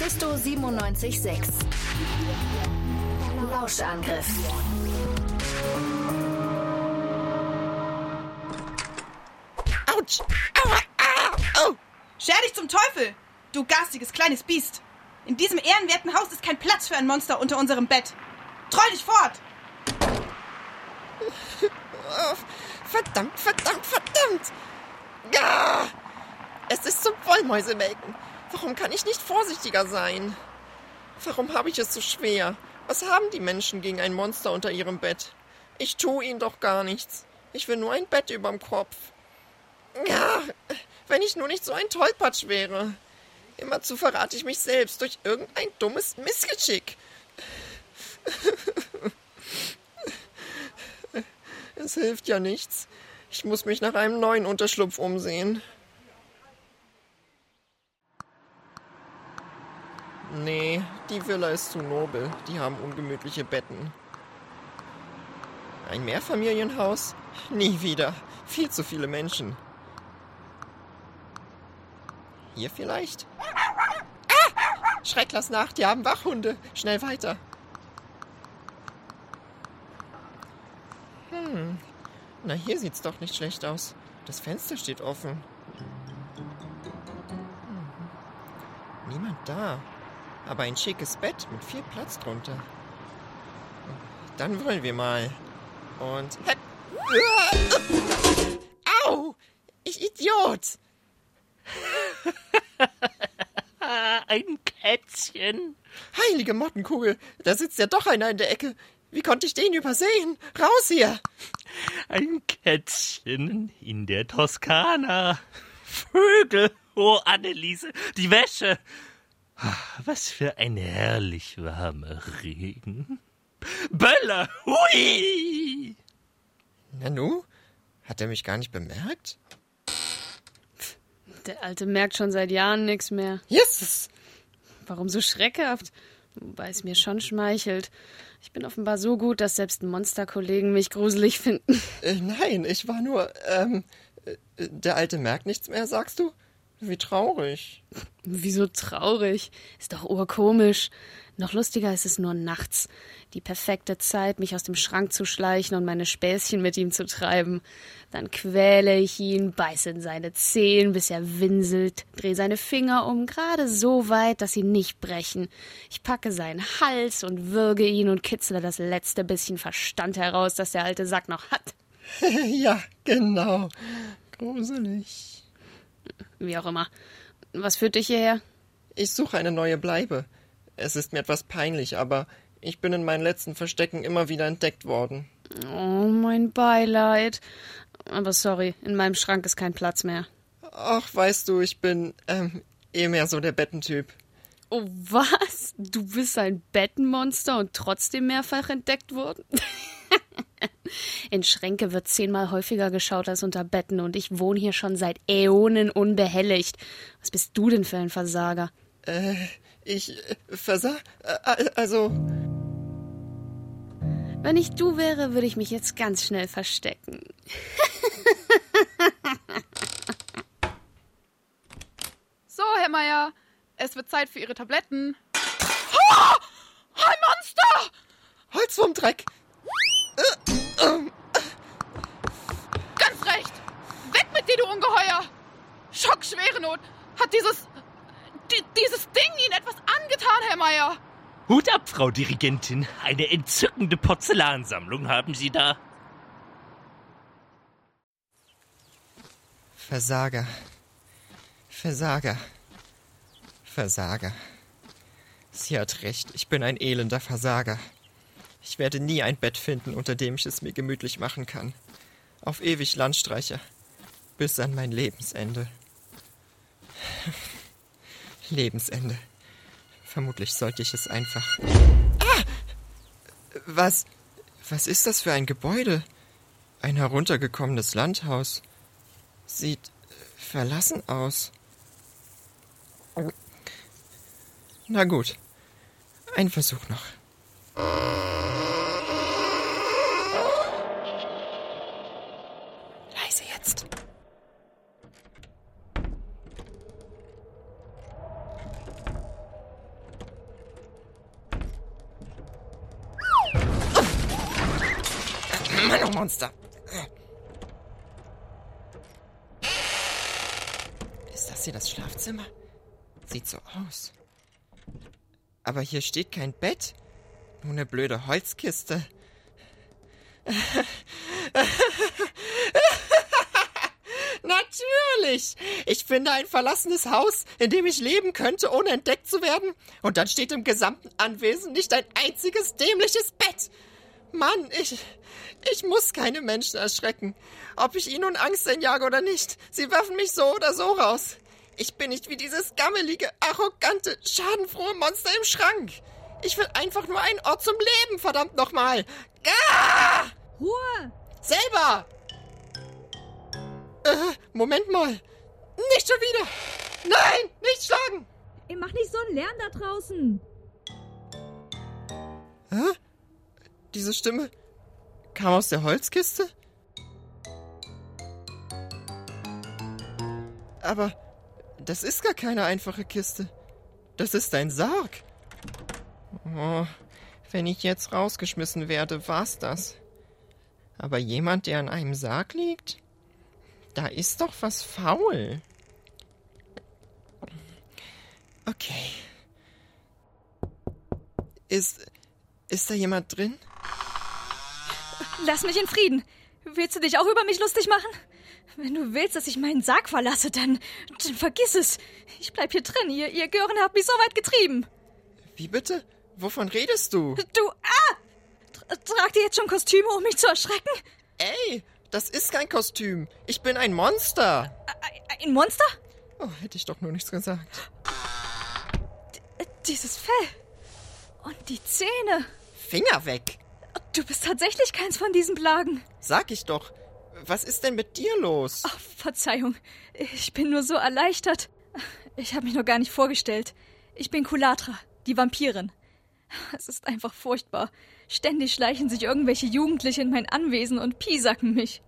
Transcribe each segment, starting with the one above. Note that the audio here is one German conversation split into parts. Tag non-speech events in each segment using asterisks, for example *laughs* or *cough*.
Mephisto 976. Lauschangriff. Autsch! Aua! Ah! Oh! Scher dich zum Teufel, du garstiges kleines Biest. In diesem ehrenwerten Haus ist kein Platz für ein Monster unter unserem Bett. Troll dich fort! *laughs* Verdammt, verdammt, verdammt! Ja! Es ist zum Wollmäusemelken. Warum kann ich nicht vorsichtiger sein? Warum habe ich es so schwer? Was haben die Menschen gegen ein Monster unter ihrem Bett? Ich tue ihnen doch gar nichts. Ich will nur ein Bett überm Kopf. Ja, wenn ich nur nicht so ein Tollpatsch wäre. Immerzu verrate ich mich selbst durch irgendein dummes Missgeschick. *laughs* Es hilft ja nichts. Ich muss mich nach einem neuen Unterschlupf umsehen. Nee, die Villa ist zu nobel. Die haben ungemütliche Betten. Ein Mehrfamilienhaus? Nie wieder. Viel zu viele Menschen. Hier vielleicht? Ah! Schrecklers Nacht, die haben Wachhunde. Schnell weiter. Hm. Na, hier sieht's doch nicht schlecht aus. Das Fenster steht offen. Hm. Niemand da. Aber ein schickes Bett mit viel Platz drunter. Dann wollen wir mal. Und. Au! Ich Idiot! *laughs* Ein Kätzchen. Heilige Mottenkugel, da sitzt ja doch einer in der Ecke. Wie konnte ich den übersehen? Raus hier! Ein Kätzchen in der Toskana. Vögel. Oh, Anneliese, die Wäsche. Was für ein herrlich warmer Regen. Böller, hui! Nanu? Hat er mich gar nicht bemerkt? Der Alte merkt schon seit Jahren nichts mehr. Yes! Warum so schreckhaft? Wobei es mir schon schmeichelt. Ich bin offenbar so gut, dass selbst Monsterkollegen mich gruselig finden. Äh, nein, ich war nur, ähm, äh, der Alte merkt nichts mehr, sagst du? Wie traurig. Wieso traurig? Ist doch urkomisch. Noch lustiger ist es nur nachts. Die perfekte Zeit, mich aus dem Schrank zu schleichen und meine Späßchen mit ihm zu treiben. Dann quäle ich ihn, beiße in seine Zehen, bis er winselt, drehe seine Finger um, gerade so weit, dass sie nicht brechen. Ich packe seinen Hals und würge ihn und kitzle das letzte bisschen Verstand heraus, das der alte Sack noch hat. *laughs* ja, genau. Gruselig. Wie auch immer. Was führt dich hierher? Ich suche eine neue Bleibe. Es ist mir etwas peinlich, aber ich bin in meinen letzten Verstecken immer wieder entdeckt worden. Oh, mein Beileid. Aber sorry, in meinem Schrank ist kein Platz mehr. Ach, weißt du, ich bin ähm, eh mehr so der Bettentyp. Oh, was? Du bist ein Bettenmonster und trotzdem mehrfach entdeckt worden? *laughs* In Schränke wird zehnmal häufiger geschaut als unter Betten und ich wohne hier schon seit Äonen unbehelligt. Was bist du denn für ein Versager? Äh, ich äh, versa äh, also. Wenn ich du wäre, würde ich mich jetzt ganz schnell verstecken. *laughs* so, Herr Meier, es wird Zeit für Ihre Tabletten. Oh, ein Monster! Holz vom Dreck! Ganz recht! Weg mit dir, du Ungeheuer! Schockschwere Not! Hat dieses. Die, dieses Ding Ihnen etwas angetan, Herr Meier? Hut ab, Frau Dirigentin. Eine entzückende Porzellansammlung haben Sie da. Versager. Versager. Versager. Sie hat recht, ich bin ein elender Versager. Ich werde nie ein Bett finden, unter dem ich es mir gemütlich machen kann. Auf ewig Landstreicher. Bis an mein Lebensende. Lebensende. Vermutlich sollte ich es einfach. Ah! Was. Was ist das für ein Gebäude? Ein heruntergekommenes Landhaus. Sieht verlassen aus. Na gut. Ein Versuch noch. Leise jetzt. Mann, oh Monster. Ist das hier das Schlafzimmer? Sieht so aus. Aber hier steht kein Bett. Nur eine blöde Holzkiste. *laughs* Natürlich! Ich finde ein verlassenes Haus, in dem ich leben könnte, ohne entdeckt zu werden. Und dann steht im gesamten Anwesen nicht ein einziges dämliches Bett. Mann, ich. Ich muss keine Menschen erschrecken. Ob ich ihnen nun Angst einjage oder nicht, sie werfen mich so oder so raus. Ich bin nicht wie dieses gammelige, arrogante, schadenfrohe Monster im Schrank. Ich will einfach nur einen Ort zum Leben, verdammt nochmal. Ah! Ruhe! Selber! Äh, Moment mal. Nicht schon wieder! Nein, nicht schlagen! Ihr macht nicht so einen Lärm da draußen. Hä? Diese Stimme kam aus der Holzkiste? Aber das ist gar keine einfache Kiste. Das ist ein Sarg. Oh, wenn ich jetzt rausgeschmissen werde, war's das. Aber jemand, der an einem Sarg liegt? Da ist doch was faul. Okay. Ist. Ist da jemand drin? Lass mich in Frieden. Willst du dich auch über mich lustig machen? Wenn du willst, dass ich meinen Sarg verlasse, dann, dann vergiss es. Ich bleib hier drin. Ihr, ihr Gören habt mich so weit getrieben. Wie bitte? Wovon redest du? Du, ah! Tra- Tragt ihr jetzt schon Kostüme, um mich zu erschrecken? Ey, das ist kein Kostüm. Ich bin ein Monster. Ein Monster? Oh, hätte ich doch nur nichts gesagt. Äh, Dieses Fell. Und die Zähne. Finger weg. Du bist tatsächlich keins von diesen Plagen. Sag ich doch. Was ist denn mit dir los? Ach, Verzeihung. Ich bin nur so erleichtert. Ich habe mich noch gar nicht vorgestellt. Ich bin Kulatra, die Vampirin. Es ist einfach furchtbar. Ständig schleichen sich irgendwelche Jugendliche in mein Anwesen und piesacken mich.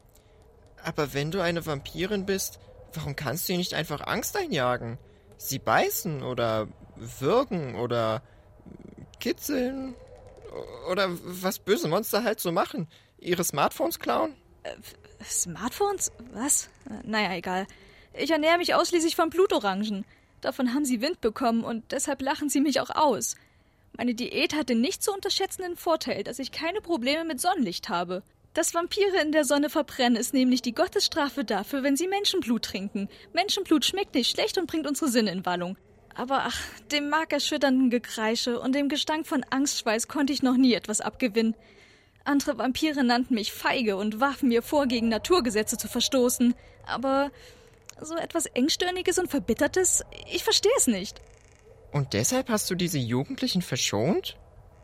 Aber wenn du eine Vampirin bist, warum kannst du ihr nicht einfach Angst einjagen? Sie beißen oder würgen oder kitzeln oder was böse Monster halt so machen. Ihre Smartphones klauen? Smartphones? Was? Äh, Naja, egal. Ich ernähre mich ausschließlich von Blutorangen. Davon haben sie Wind bekommen und deshalb lachen sie mich auch aus. Meine Diät hat den nicht zu unterschätzenden Vorteil, dass ich keine Probleme mit Sonnenlicht habe. Dass Vampire in der Sonne verbrennen, ist nämlich die Gottesstrafe dafür, wenn sie Menschenblut trinken. Menschenblut schmeckt nicht schlecht und bringt unsere Sinne in Wallung. Aber ach, dem markerschütternden Gekreische und dem Gestank von Angstschweiß konnte ich noch nie etwas abgewinnen. Andere Vampire nannten mich feige und warfen mir vor, gegen Naturgesetze zu verstoßen. Aber so etwas Engstirniges und Verbittertes, ich verstehe es nicht. Und deshalb hast du diese Jugendlichen verschont?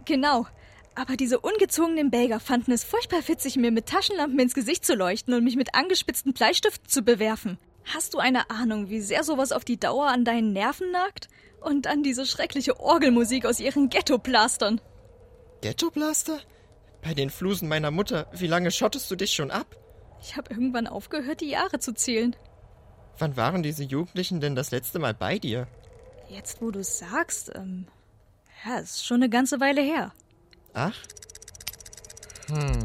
Genau. Aber diese ungezogenen Belger fanden es furchtbar witzig, mir mit Taschenlampen ins Gesicht zu leuchten und mich mit angespitzten Bleistiften zu bewerfen. Hast du eine Ahnung, wie sehr sowas auf die Dauer an deinen Nerven nagt? Und an diese schreckliche Orgelmusik aus ihren Ghetto-Blastern. Ghettoblaster? Bei den Flusen meiner Mutter, wie lange schottest du dich schon ab? Ich habe irgendwann aufgehört, die Jahre zu zählen. Wann waren diese Jugendlichen denn das letzte Mal bei dir? Jetzt, wo du sagst, ähm, ja, ist schon eine ganze Weile her. Ach? Hm.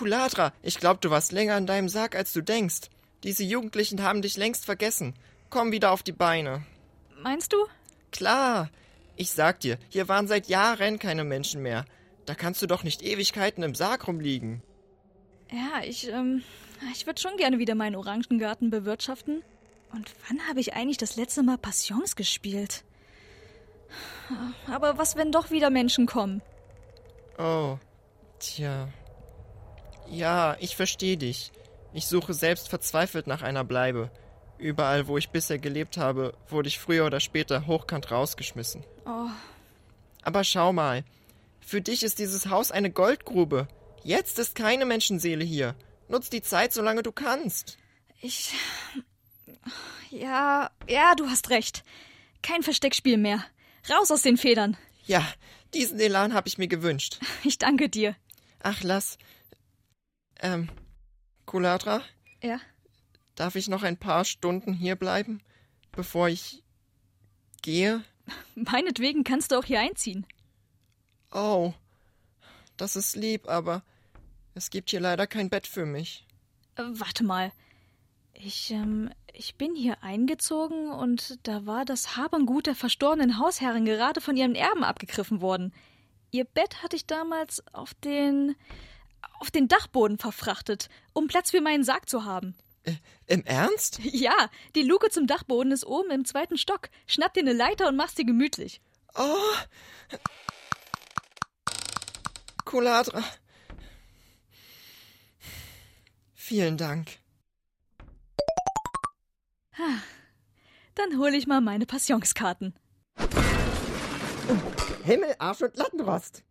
Kulatra, ich glaube, du warst länger in deinem Sarg, als du denkst. Diese Jugendlichen haben dich längst vergessen. Komm wieder auf die Beine. Meinst du? Klar. Ich sag dir, hier waren seit Jahren keine Menschen mehr. Da kannst du doch nicht Ewigkeiten im Sarg rumliegen. Ja, ich, ähm, ich würde schon gerne wieder meinen Orangengarten bewirtschaften. Und wann habe ich eigentlich das letzte Mal Passions gespielt? Aber was, wenn doch wieder Menschen kommen? Oh, tja. Ja, ich verstehe dich. Ich suche selbst verzweifelt nach einer Bleibe. Überall, wo ich bisher gelebt habe, wurde ich früher oder später hochkant rausgeschmissen. Oh, Aber schau mal. Für dich ist dieses Haus eine Goldgrube. Jetzt ist keine Menschenseele hier. Nutz die Zeit, solange du kannst. ich. Ja, ja, du hast recht. Kein Versteckspiel mehr. Raus aus den Federn. Ja, diesen Elan habe ich mir gewünscht. Ich danke dir. Ach, lass. Ähm, Kulatra, Ja? darf ich noch ein paar Stunden hier bleiben, bevor ich gehe? *laughs* Meinetwegen kannst du auch hier einziehen. Oh, Das ist lieb, aber es gibt hier leider kein Bett für mich. Äh, warte mal. Ich, ähm, ich bin hier eingezogen und da war das Habengut der verstorbenen Hausherrin gerade von ihren Erben abgegriffen worden. Ihr Bett hatte ich damals auf den auf den Dachboden verfrachtet, um Platz für meinen Sarg zu haben. Äh, Im Ernst? Ja, die Luke zum Dachboden ist oben im zweiten Stock. Schnapp dir eine Leiter und mach's dir gemütlich. Oh. Kuladra. Vielen Dank. Dann hole ich mal meine Passionskarten. Himmel, Arsch und Lattenrost.